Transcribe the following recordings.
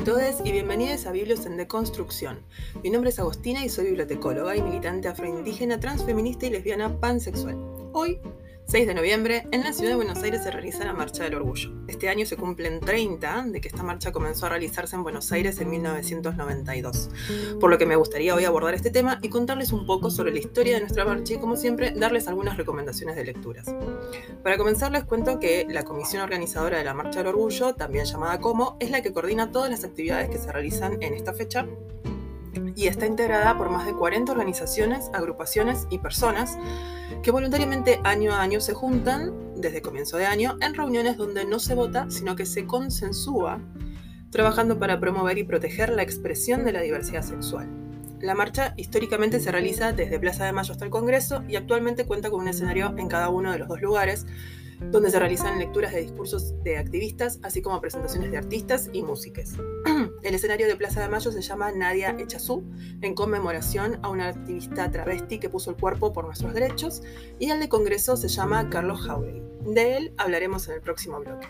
a todos y bienvenidos a Biblios en Deconstrucción. Mi nombre es Agostina y soy bibliotecóloga y militante afroindígena, transfeminista y lesbiana pansexual. Hoy 6 de noviembre, en la ciudad de Buenos Aires se realiza la Marcha del Orgullo. Este año se cumplen 30 de que esta marcha comenzó a realizarse en Buenos Aires en 1992. Por lo que me gustaría hoy abordar este tema y contarles un poco sobre la historia de nuestra marcha y, como siempre, darles algunas recomendaciones de lecturas. Para comenzar, les cuento que la comisión organizadora de la Marcha del Orgullo, también llamada COMO, es la que coordina todas las actividades que se realizan en esta fecha y está integrada por más de 40 organizaciones, agrupaciones y personas que voluntariamente año a año se juntan desde comienzo de año en reuniones donde no se vota, sino que se consensúa, trabajando para promover y proteger la expresión de la diversidad sexual. La marcha históricamente se realiza desde Plaza de Mayo hasta el Congreso y actualmente cuenta con un escenario en cada uno de los dos lugares, donde se realizan lecturas de discursos de activistas, así como presentaciones de artistas y músicas. El escenario de Plaza de Mayo se llama Nadia Echazú, en conmemoración a una activista travesti que puso el cuerpo por nuestros derechos, y el de Congreso se llama Carlos Jauregui. De él hablaremos en el próximo bloque.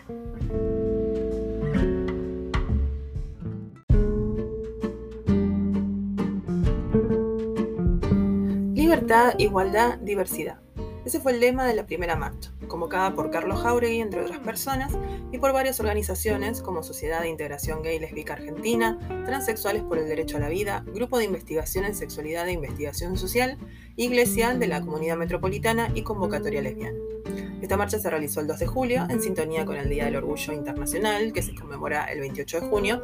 Libertad, igualdad, diversidad. Ese fue el lema de la primera marcha, convocada por Carlos Jauregui, entre otras personas, y por varias organizaciones como Sociedad de Integración Gay Lésbica Argentina, Transexuales por el Derecho a la Vida, Grupo de Investigación en Sexualidad e Investigación Social, Iglesia de la Comunidad Metropolitana y Convocatoria Lesbiana. Esta marcha se realizó el 2 de julio, en sintonía con el Día del Orgullo Internacional, que se conmemora el 28 de junio,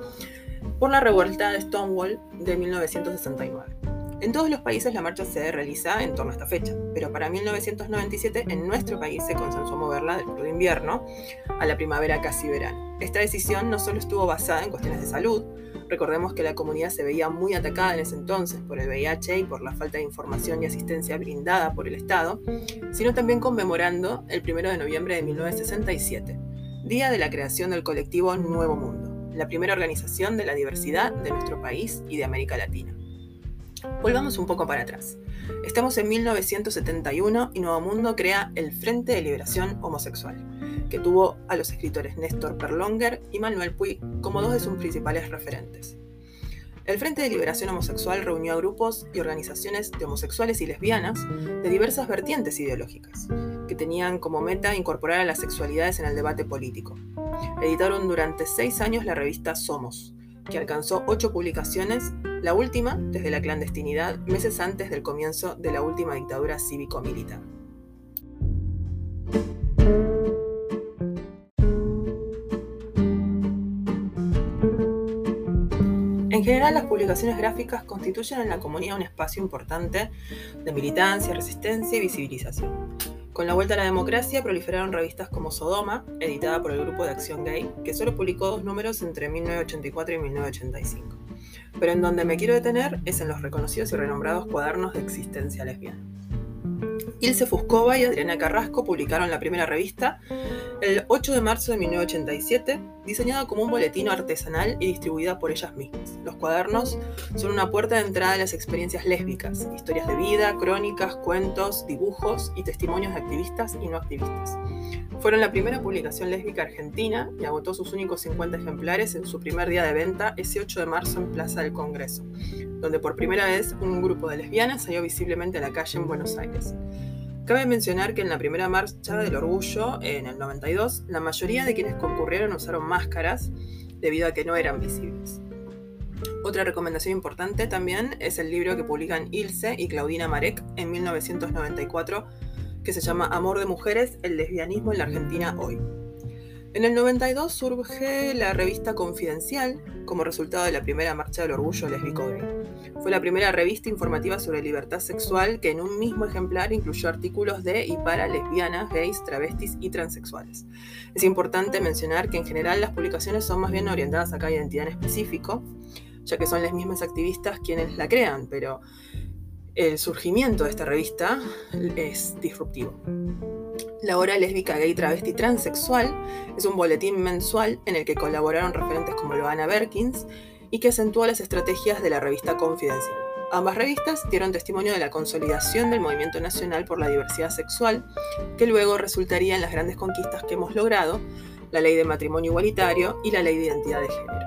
por la revuelta de Stonewall de 1969. En todos los países la marcha se realiza en torno a esta fecha, pero para 1997 en nuestro país se consensuó moverla del crudo invierno a la primavera casi verano. Esta decisión no solo estuvo basada en cuestiones de salud, recordemos que la comunidad se veía muy atacada en ese entonces por el VIH y por la falta de información y asistencia brindada por el Estado, sino también conmemorando el 1 de noviembre de 1967, día de la creación del colectivo Nuevo Mundo, la primera organización de la diversidad de nuestro país y de América Latina. Volvamos un poco para atrás. Estamos en 1971 y Nuevo Mundo crea el Frente de Liberación Homosexual, que tuvo a los escritores Néstor Perlonger y Manuel Puig como dos de sus principales referentes. El Frente de Liberación Homosexual reunió a grupos y organizaciones de homosexuales y lesbianas de diversas vertientes ideológicas, que tenían como meta incorporar a las sexualidades en el debate político. Editaron durante seis años la revista Somos, que alcanzó ocho publicaciones, la última desde la clandestinidad, meses antes del comienzo de la última dictadura cívico-militar. En general, las publicaciones gráficas constituyen en la comunidad un espacio importante de militancia, resistencia y visibilización. Con la vuelta a la democracia proliferaron revistas como Sodoma, editada por el Grupo de Acción Gay, que solo publicó dos números entre 1984 y 1985. Pero en donde me quiero detener es en los reconocidos y renombrados cuadernos de existencia lesbiana. Ilse Fuscova y Adriana Carrasco publicaron la primera revista el 8 de marzo de 1987, diseñada como un boletín artesanal y distribuida por ellas mismas. Los cuadernos son una puerta de entrada a las experiencias lésbicas, historias de vida, crónicas, cuentos, dibujos y testimonios de activistas y no activistas. Fueron la primera publicación lésbica argentina y agotó sus únicos 50 ejemplares en su primer día de venta ese 8 de marzo en Plaza del Congreso, donde por primera vez un grupo de lesbianas salió visiblemente a la calle en Buenos Aires. Cabe mencionar que en la primera marcha del orgullo, en el 92, la mayoría de quienes concurrieron usaron máscaras debido a que no eran visibles. Otra recomendación importante también es el libro que publican Ilse y Claudina Marek en 1994, que se llama Amor de Mujeres, el lesbianismo en la Argentina hoy. En el 92 surge la revista Confidencial como resultado de la primera marcha del orgullo lésbico gay. Fue la primera revista informativa sobre libertad sexual que en un mismo ejemplar incluyó artículos de y para lesbianas, gays, travestis y transexuales. Es importante mencionar que en general las publicaciones son más bien orientadas a cada identidad en específico, ya que son las mismas activistas quienes la crean, pero el surgimiento de esta revista es disruptivo. La hora lésbica, gay, travesti, transexual es un boletín mensual en el que colaboraron referentes como Loana Berkins y que acentúa las estrategias de la revista Confidencial. Ambas revistas dieron testimonio de la consolidación del movimiento nacional por la diversidad sexual, que luego resultaría en las grandes conquistas que hemos logrado, la ley de matrimonio igualitario y la ley de identidad de género.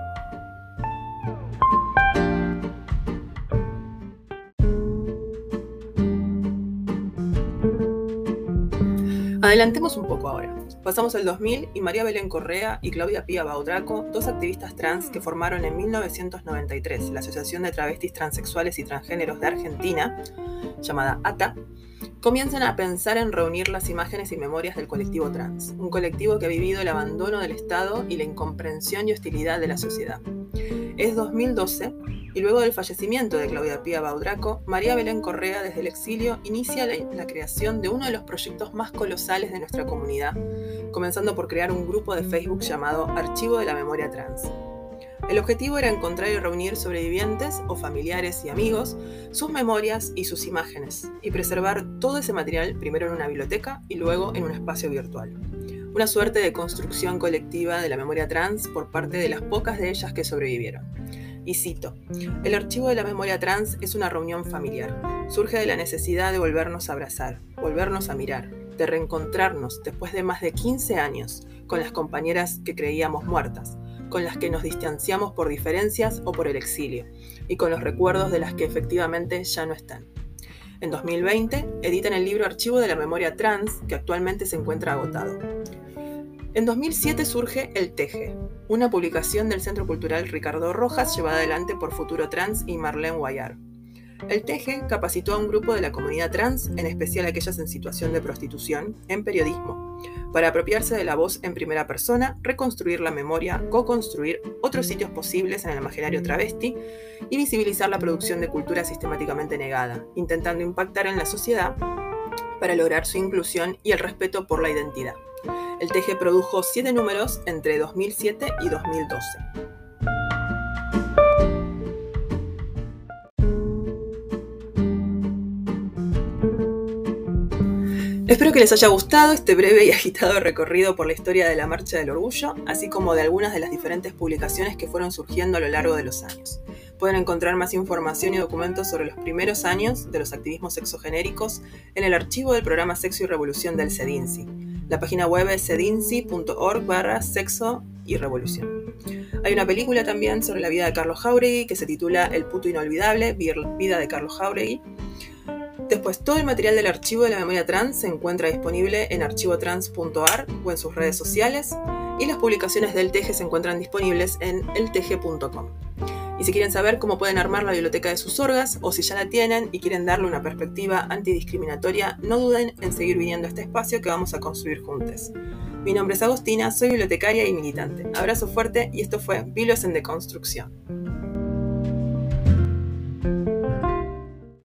Adelantemos un poco ahora. Pasamos el 2000 y María Belén Correa y Claudia Pía Baudraco, dos activistas trans que formaron en 1993 la Asociación de Travestis Transexuales y Transgéneros de Argentina, llamada ATA, comienzan a pensar en reunir las imágenes y memorias del colectivo trans, un colectivo que ha vivido el abandono del Estado y la incomprensión y hostilidad de la sociedad. Es 2012 y luego del fallecimiento de Claudia Pía Baudraco, María Belén Correa desde el exilio inicia la, la, creación de uno de los proyectos más colosales de nuestra comunidad, comenzando por crear un grupo de Facebook llamado Archivo de la Memoria Trans. El objetivo era encontrar y reunir sobrevivientes o familiares y amigos, sus memorias y sus imágenes, y preservar todo ese material primero en una biblioteca y luego en un espacio virtual. Una suerte de construcción colectiva de la memoria trans por parte de las pocas de ellas que sobrevivieron. Y cito, el archivo de la memoria trans es una reunión familiar. Surge de la necesidad de volvernos a abrazar, volvernos a mirar, de reencontrarnos después de más de 15 años con las compañeras que creíamos muertas, con las que nos distanciamos por diferencias o por el exilio, y con los recuerdos de las que efectivamente ya no están. En 2020 editan el libro Archivo de la Memoria Trans, que actualmente se encuentra agotado. En 2007 surge El Teje, una publicación del Centro Cultural Ricardo Rojas llevada adelante por Futuro Trans y Marlene Guayar. El Teje capacitó a un grupo de la comunidad trans, en especial aquellas en situación de prostitución, en periodismo, para apropiarse de la voz en primera persona, reconstruir la memoria, co-construir otros sitios posibles en el imaginario travesti y visibilizar la producción de cultura sistemáticamente negada, intentando impactar en la sociedad para lograr su inclusión y el respeto por la identidad. El Teje produjo siete números entre 2007 y 2012. Espero que les haya gustado este breve y agitado recorrido por la historia de la Marcha del Orgullo, así como de algunas de las diferentes publicaciones que fueron surgiendo a lo largo de los años. Pueden encontrar más información y documentos sobre los primeros años de los activismos sexogenéricos en el archivo del programa Sexo y Revolución del CEDINCI. La página web es cedinci.org barra sexo y revolución. Hay una película también sobre la vida de Carlos Jauregui que se titula El puto inolvidable, vida de Carlos Jauregui Después, todo el material del archivo de la memoria trans se encuentra disponible en archivotrans.ar o en sus redes sociales y las publicaciones del TG se encuentran disponibles en eltg.com. Y si quieren saber cómo pueden armar la biblioteca de sus orgas o si ya la tienen y quieren darle una perspectiva antidiscriminatoria, no duden en seguir viniendo a este espacio que vamos a construir juntos. Mi nombre es Agostina, soy bibliotecaria y militante. Abrazo fuerte y esto fue Bilos en Deconstrucción.